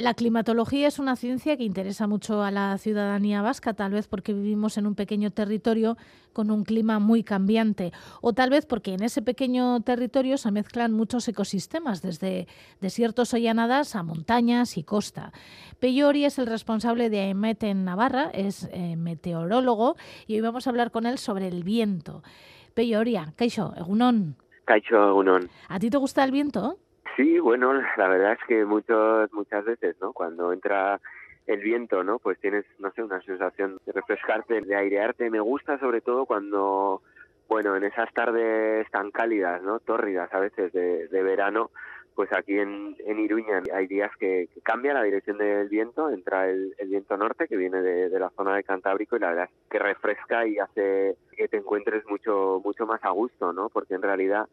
La climatología es una ciencia que interesa mucho a la ciudadanía vasca, tal vez porque vivimos en un pequeño territorio con un clima muy cambiante, o tal vez porque en ese pequeño territorio se mezclan muchos ecosistemas, desde desiertos o llanadas a montañas y costa. Peyori es el responsable de AEMET en Navarra, es eh, meteorólogo, y hoy vamos a hablar con él sobre el viento. Peyoria, Kaixo, Egunon. Kaixo, Egunon. ¿A ti te gusta el viento? Sí, bueno, la verdad es que muchos, muchas veces, ¿no? Cuando entra el viento, ¿no? Pues tienes, no sé, una sensación de refrescarte, de airearte. Me gusta sobre todo cuando, bueno, en esas tardes tan cálidas, ¿no? Tórridas a veces de, verano, pues aquí en, en Iruña hay días que, cambia la dirección del viento, entra el, viento norte que viene de, de, la zona de Cantábrico y la verdad es que refresca y hace que te encuentres mucho, mucho más a gusto, ¿no? Porque en realidad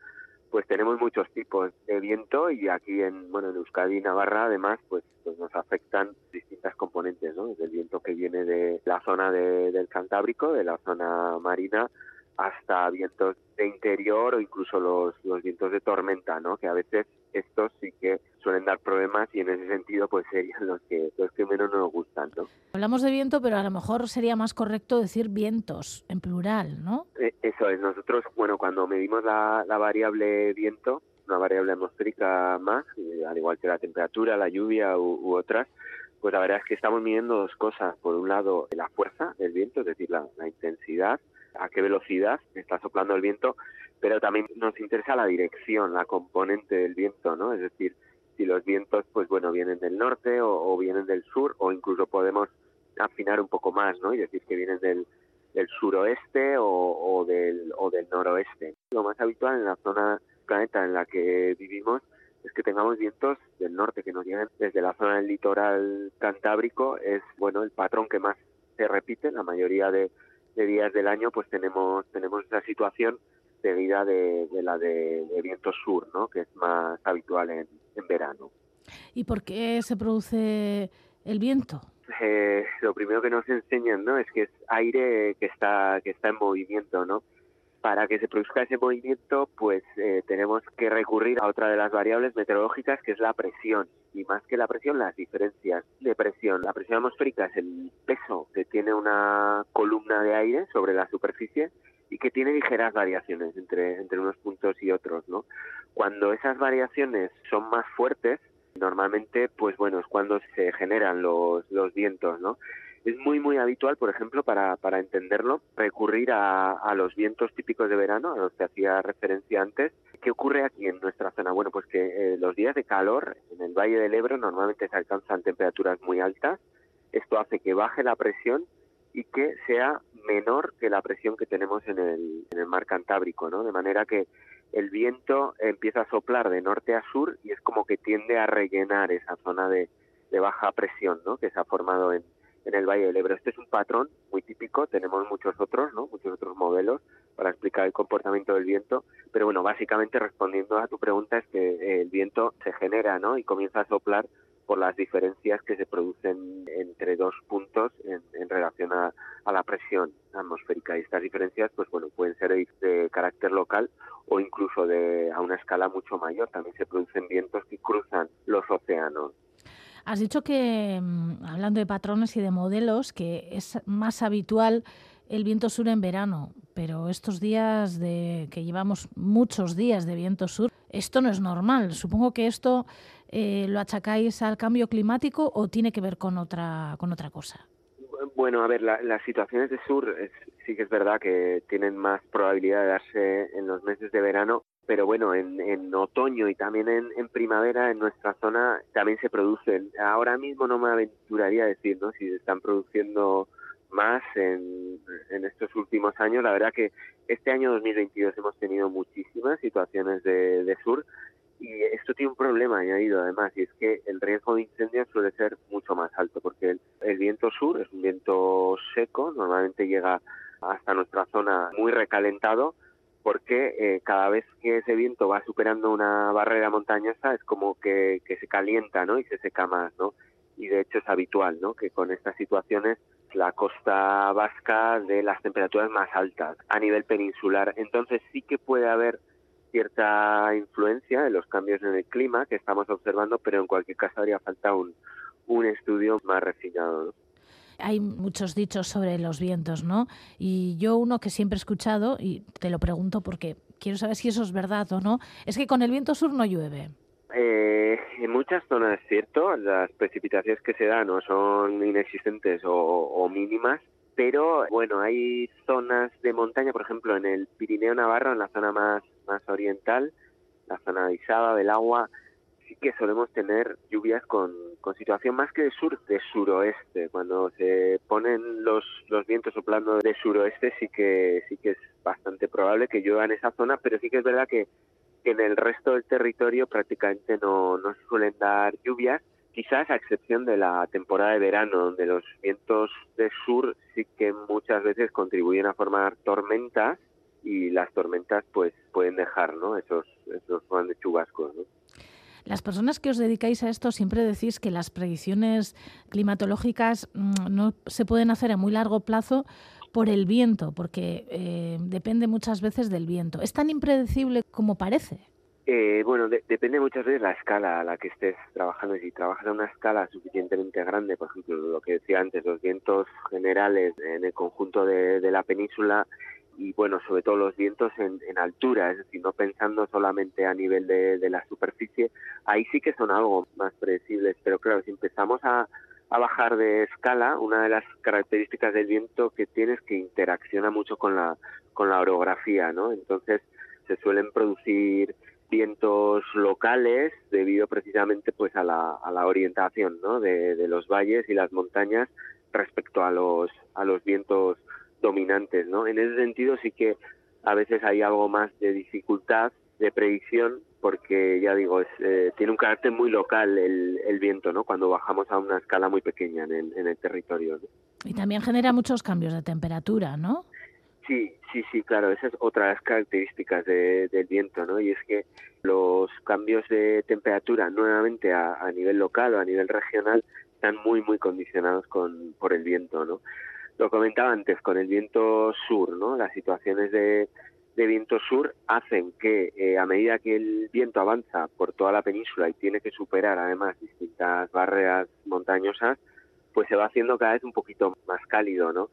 pues tenemos muchos tipos de viento y aquí en bueno en Euskadi y Navarra además pues pues nos afectan distintas componentes no el viento que viene de la zona del Cantábrico de la zona marina hasta vientos de interior o incluso los, los vientos de tormenta, ¿no? Que a veces estos sí que suelen dar problemas y en ese sentido pues serían los que los que menos nos gustan, ¿no? Hablamos de viento, pero a lo mejor sería más correcto decir vientos en plural, ¿no? Eh, eso es. Nosotros, bueno, cuando medimos la, la variable viento, una variable atmosférica más, eh, al igual que la temperatura, la lluvia u, otras, pues la verdad es que estamos midiendo dos cosas. Por un lado, la fuerza del viento, es decir, la, la intensidad a qué velocidad está soplando el viento, pero también nos interesa la dirección, la componente del viento, ¿no? Es decir, si los vientos, pues bueno, vienen del norte o, vienen del sur, o incluso podemos afinar un poco más, ¿no? Y decir que vienen del, del suroeste o, o, del, o del noroeste. Lo más habitual en la zona planeta en la que vivimos es que tengamos vientos del norte que nos lleguen desde la zona del litoral cantábrico. Es, bueno, el patrón que más se repite la mayoría de, de días del año pues tenemos tenemos esa situación seguida de, de la de, viento sur, ¿no? que es más habitual en, en verano. ¿Y por qué se produce el viento? Eh, lo primero que nos enseñan ¿no? es que es aire que está que está en movimiento, ¿no? Para que se produzca ese movimiento, pues eh, tenemos que recurrir a otra de las variables meteorológicas, que es la presión. Y más que la presión, las diferencias de presión. La presión atmosférica es el peso que tiene una columna de aire sobre la superficie y que tiene ligeras variaciones entre, entre unos puntos y otros, ¿no? Cuando esas variaciones son más fuertes, normalmente, pues bueno, es cuando se generan los, los vientos, ¿no? Es muy, muy habitual, por ejemplo, para, para entenderlo, recurrir a, a, los vientos típicos de verano, a los que hacía referencia antes. ¿Qué ocurre aquí en nuestra zona? Bueno, pues que eh, los días de calor en el Valle del Ebro normalmente se alcanzan temperaturas muy altas. Esto hace que baje la presión y que sea menor que la presión que tenemos en el, en el mar Cantábrico, ¿no? De manera que el viento empieza a soplar de norte a sur y es como que tiende a rellenar esa zona de, de baja presión, ¿no? Que se ha formado en, en el Valle del Ebro. Este es un patrón muy típico, tenemos muchos otros, ¿no? Muchos otros modelos para explicar el comportamiento del viento, pero bueno, básicamente respondiendo a tu pregunta es que el viento se genera, ¿no? Y comienza a soplar por las diferencias que se producen entre dos puntos en, en relación a, a, la presión atmosférica. Y estas diferencias, pues bueno, pueden ser de carácter local o incluso de a una escala mucho mayor. También se producen vientos que cruzan los océanos. Has dicho que, mm, hablando de patrones y de modelos, que es más habitual el viento sur en verano, pero estos días de que llevamos muchos días de viento sur, esto no es normal. Supongo que esto eh, lo achacáis al cambio climático o tiene que ver con otra con otra cosa. Bueno, a ver, las situaciones de sur sí que es verdad que tienen más probabilidad de darse en los meses de verano, pero bueno, en, en otoño y también en, en, primavera en nuestra zona también se producen. Ahora mismo no me aventuraría a decir ¿no? si se están produciendo más en, estos últimos años. La verdad que este año 2022 hemos tenido muchísimas situaciones de, de sur y esto tiene un problema añadido además y es que el riesgo de incendios suele ser mucho más alto porque el, el viento sur es un viento seco, normalmente llega hasta nuestra zona muy recalentado porque eh, cada vez que ese viento va superando una barrera montañosa es como que, que se calienta ¿no? y se seca más, ¿no? Y de hecho es habitual ¿no? que con estas situaciones la costa vasca de las temperaturas más altas a nivel peninsular. Entonces sí que puede haber cierta influencia de los cambios en el clima que estamos observando, pero en cualquier caso haría falta un, un estudio más refinado. Hay muchos dichos sobre los vientos, ¿no? Y yo uno que siempre he escuchado, y te lo pregunto porque quiero saber si eso es verdad o no, es que con el viento sur no llueve. Eh, en muchas zonas es cierto, las precipitaciones que se dan o son inexistentes o, mínimas, pero bueno, hay zonas de montaña, por ejemplo, en el Pirineo Navarro, en la zona más, más oriental, la zona de Isaba, del agua, sí que solemos tener lluvias con, con situación más que de sur, de suroeste. Cuando se ponen los, los vientos soplando de suroeste sí que sí que es bastante probable que llueva en esa zona, pero sí que es verdad que, en el resto del territorio prácticamente no, no suelen dar lluvias, quizás a excepción de la temporada de verano, donde los vientos de sur sí que muchas veces contribuyen a formar tormentas y las tormentas pues pueden dejar ¿no? esos, esos grandes chubascos. ¿no? Las personas que os dedicáis a esto siempre decís que las predicciones climatológicas mm, no se pueden hacer a muy largo plazo por el viento, porque eh, depende muchas veces del viento. ¿Es tan impredecible como parece? Eh, bueno, depende muchas veces la escala a la que estés trabajando. Si trabajas a una escala suficientemente grande, por ejemplo, lo que decía antes, los vientos generales en el conjunto de la península, y bueno, sobre todo los vientos en, altura, es decir, no pensando solamente a nivel de, la superficie, ahí sí que son algo más predecibles, pero claro, si empezamos a, bajar de escala, una de las características del viento que tiene es que interacciona mucho con la, con la orografía, ¿no? Entonces se suelen producir vientos locales debido precisamente pues a la, a la orientación ¿no? de, de los valles y las montañas respecto a los, a los vientos dominantes, ¿no? En ese sentido sí que a veces hay algo más de dificultad de predicción porque ya digo, es, eh, tiene un carácter muy local el, el, viento, ¿no? Cuando bajamos a una escala muy pequeña en el, en el territorio. Y también genera muchos cambios de temperatura, ¿no? Sí, sí, sí, claro, esa es otra de las características del viento, ¿no? Y es que los cambios de temperatura, nuevamente a, a nivel local o a nivel regional, están muy, muy condicionados con, por el viento, ¿no? Lo comentaba antes, con el viento sur, ¿no? Las situaciones de, viento sur hacen que eh, a medida que el viento avanza por toda la península y tiene que superar además distintas barreras montañosas, pues se va haciendo cada vez un poquito más cálido, ¿no?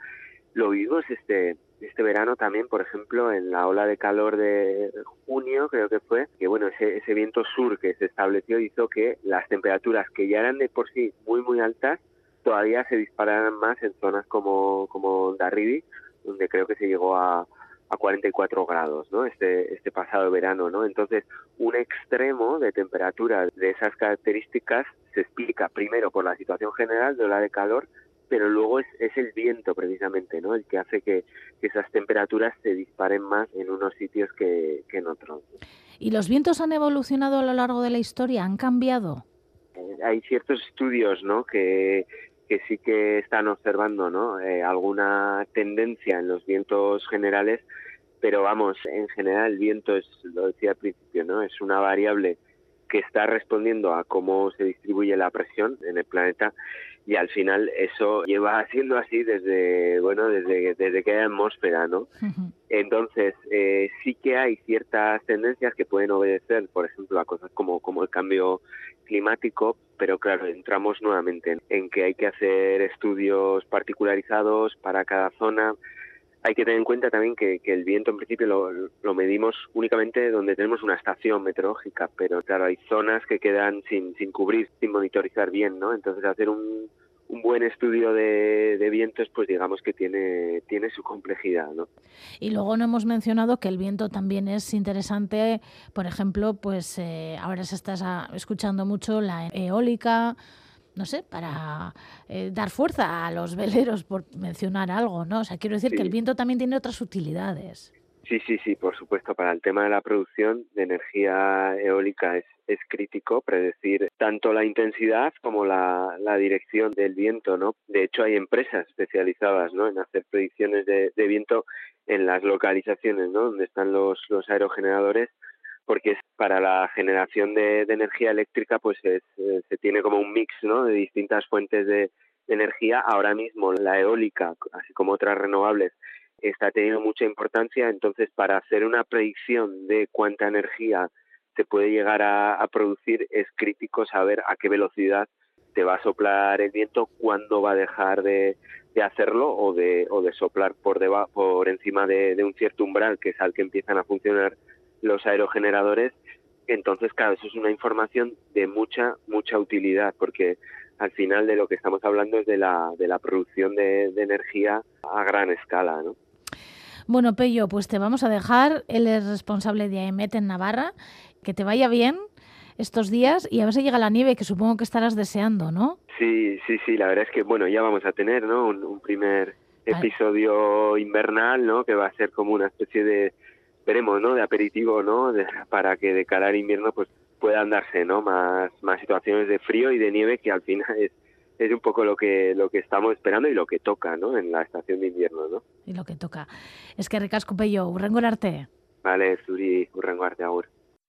Lo vimos este este verano también, por ejemplo, en la ola de calor de junio, creo que fue, que bueno, ese, ese viento sur que se estableció hizo que las temperaturas que ya eran de por sí muy muy altas todavía se dispararán más en zonas como, como Darribi, donde creo que se llegó a, a 44 grados, ¿no? Este, este pasado verano, ¿no? Entonces, un extremo de temperatura de esas características se explica primero por la situación general de ola de calor, pero luego es, es el viento precisamente, ¿no? El que hace que, esas temperaturas se disparen más en unos sitios que, que en otros. ¿Y los vientos han evolucionado a lo largo de la historia? ¿Han cambiado? Eh, hay ciertos estudios, ¿no? Que que sí que están observando ¿no? Eh, alguna tendencia en los vientos generales, pero vamos, en general el viento es, lo decía al principio, ¿no? es una variable que está respondiendo a cómo se distribuye la presión en el planeta y al final eso lleva siendo así desde bueno desde desde que hay atmósfera no entonces eh, sí que hay ciertas tendencias que pueden obedecer por ejemplo a cosas como como el cambio climático pero claro entramos nuevamente en que hay que hacer estudios particularizados para cada zona hay que tener en cuenta también que, el viento en principio lo, medimos únicamente donde tenemos una estación meteorológica, pero claro, hay zonas que quedan sin, sin cubrir, sin monitorizar bien, ¿no? Entonces hacer un, un buen estudio de, vientos, pues digamos que tiene, tiene su complejidad, ¿no? Y luego no hemos mencionado que el viento también es interesante, por ejemplo, pues eh, ahora se está escuchando mucho la eólica, no sé, para eh, dar fuerza a los veleros, por mencionar algo, ¿no? O sea, quiero decir que el viento también tiene otras utilidades. Sí, sí, sí, por supuesto. Para el tema de la producción de energía eólica es, es crítico predecir tanto la intensidad como la, la, dirección del viento, ¿no? De hecho, hay empresas especializadas, ¿no? En hacer predicciones de, de viento en las localizaciones, ¿no? Donde están los, los aerogeneradores porque para la generación de, energía eléctrica pues eh, se tiene como un mix ¿no? de distintas fuentes de, energía. Ahora mismo la eólica, así como otras renovables, está teniendo mucha importancia. Entonces, para hacer una predicción de cuánta energía se puede llegar a, producir, es crítico saber a qué velocidad te va a soplar el viento, cuándo va a dejar de, hacerlo o de, o de soplar por, debajo, por encima de, un cierto umbral, que es al que empiezan a funcionar los aerogeneradores. Entonces, claro, eso es una información de mucha, mucha utilidad, porque al final de lo que estamos hablando es de la, de la producción de, de energía a gran escala, ¿no? Bueno, Pello, pues te vamos a dejar. Él es responsable de AEMET en Navarra. Que te vaya bien estos días y a ver si llega la nieve, que supongo que estarás deseando, ¿no? Sí, sí, sí. La verdad es que, bueno, ya vamos a tener, ¿no? Un, primer episodio invernal, ¿no? Que va a ser como una especie de, veremos, ¿no? De aperitivo, ¿no? para que de cara al invierno, pues puedan darse, ¿no? Más, más situaciones de frío y de nieve que al final es es un poco lo que lo que estamos esperando y lo que toca, ¿no? En la estación de invierno, ¿no? Y lo que toca. Es que ricasco pello, urrengo arte. Vale, zuri, urrengo arte, agur.